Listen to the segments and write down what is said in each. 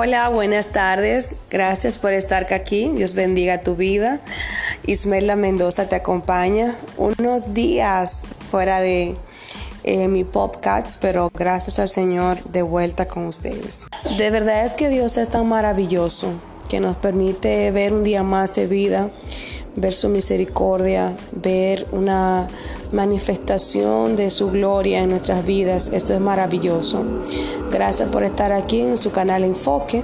Hola, buenas tardes. Gracias por estar aquí. Dios bendiga tu vida. Ismela Mendoza te acompaña. Unos días fuera de eh, mi podcast, pero gracias al Señor de vuelta con ustedes. De verdad es que Dios es tan maravilloso que nos permite ver un día más de vida ver su misericordia, ver una manifestación de su gloria en nuestras vidas. Esto es maravilloso. Gracias por estar aquí en su canal Enfoque.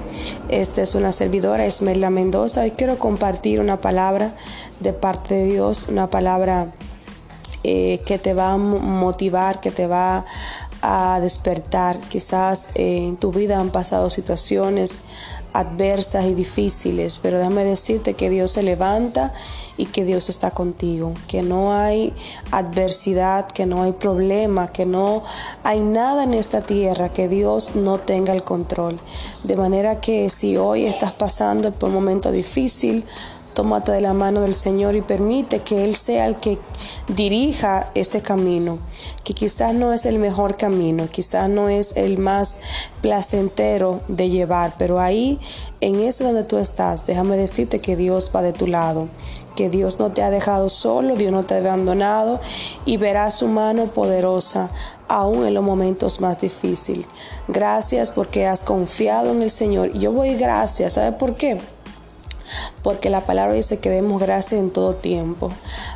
Esta es una servidora, Esmerla Mendoza, y quiero compartir una palabra de parte de Dios, una palabra eh, que te va a motivar, que te va a despertar. Quizás eh, en tu vida han pasado situaciones adversas y difíciles, pero déjame decirte que Dios se levanta y que Dios está contigo, que no hay adversidad, que no hay problema, que no hay nada en esta tierra que Dios no tenga el control. De manera que si hoy estás pasando por un momento difícil, tómate de la mano del Señor y permite que Él sea el que dirija este camino, que quizás no es el mejor camino, quizás no es el más placentero de llevar, pero ahí, en ese donde tú estás, déjame decirte que Dios va de tu lado, que Dios no te ha dejado solo, Dios no te ha abandonado y verás su mano poderosa aún en los momentos más difíciles. Gracias porque has confiado en el Señor. Y yo voy gracias, ¿sabe por qué? Porque la palabra dice que demos gracia en todo tiempo.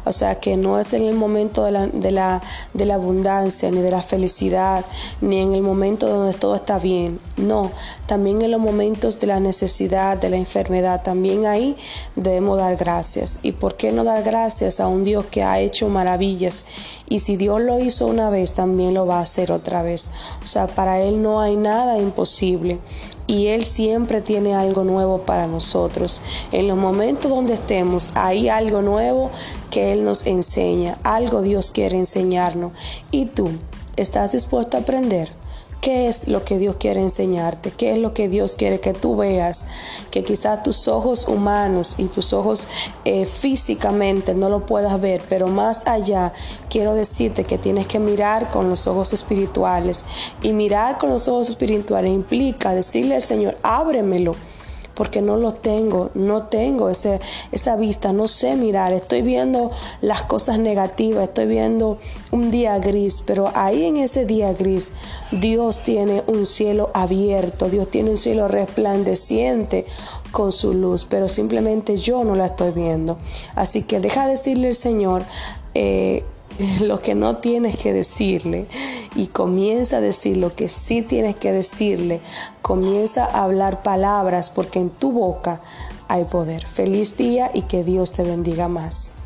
O sea, que no es en el momento de la, de la, de la abundancia, ni de la felicidad, ni en el momento donde todo está bien. No, también en los momentos de la necesidad, de la enfermedad, también ahí debemos dar gracias. ¿Y por qué no dar gracias a un Dios que ha hecho maravillas? Y si Dios lo hizo una vez, también lo va a hacer otra vez. O sea, para Él no hay nada imposible y Él siempre tiene algo nuevo para nosotros. En los momentos donde estemos, hay algo nuevo que Él nos enseña, algo Dios quiere enseñarnos. ¿Y tú estás dispuesto a aprender? ¿Qué es lo que Dios quiere enseñarte? ¿Qué es lo que Dios quiere que tú veas? Que quizás tus ojos humanos y tus ojos eh, físicamente no lo puedas ver, pero más allá quiero decirte que tienes que mirar con los ojos espirituales. Y mirar con los ojos espirituales implica decirle al Señor, ábremelo porque no lo tengo, no tengo ese, esa vista, no sé mirar, estoy viendo las cosas negativas, estoy viendo un día gris, pero ahí en ese día gris Dios tiene un cielo abierto, Dios tiene un cielo resplandeciente con su luz, pero simplemente yo no la estoy viendo. Así que deja decirle al Señor, eh, lo que no tienes que decirle y comienza a decir lo que sí tienes que decirle. Comienza a hablar palabras porque en tu boca hay poder. Feliz día y que Dios te bendiga más.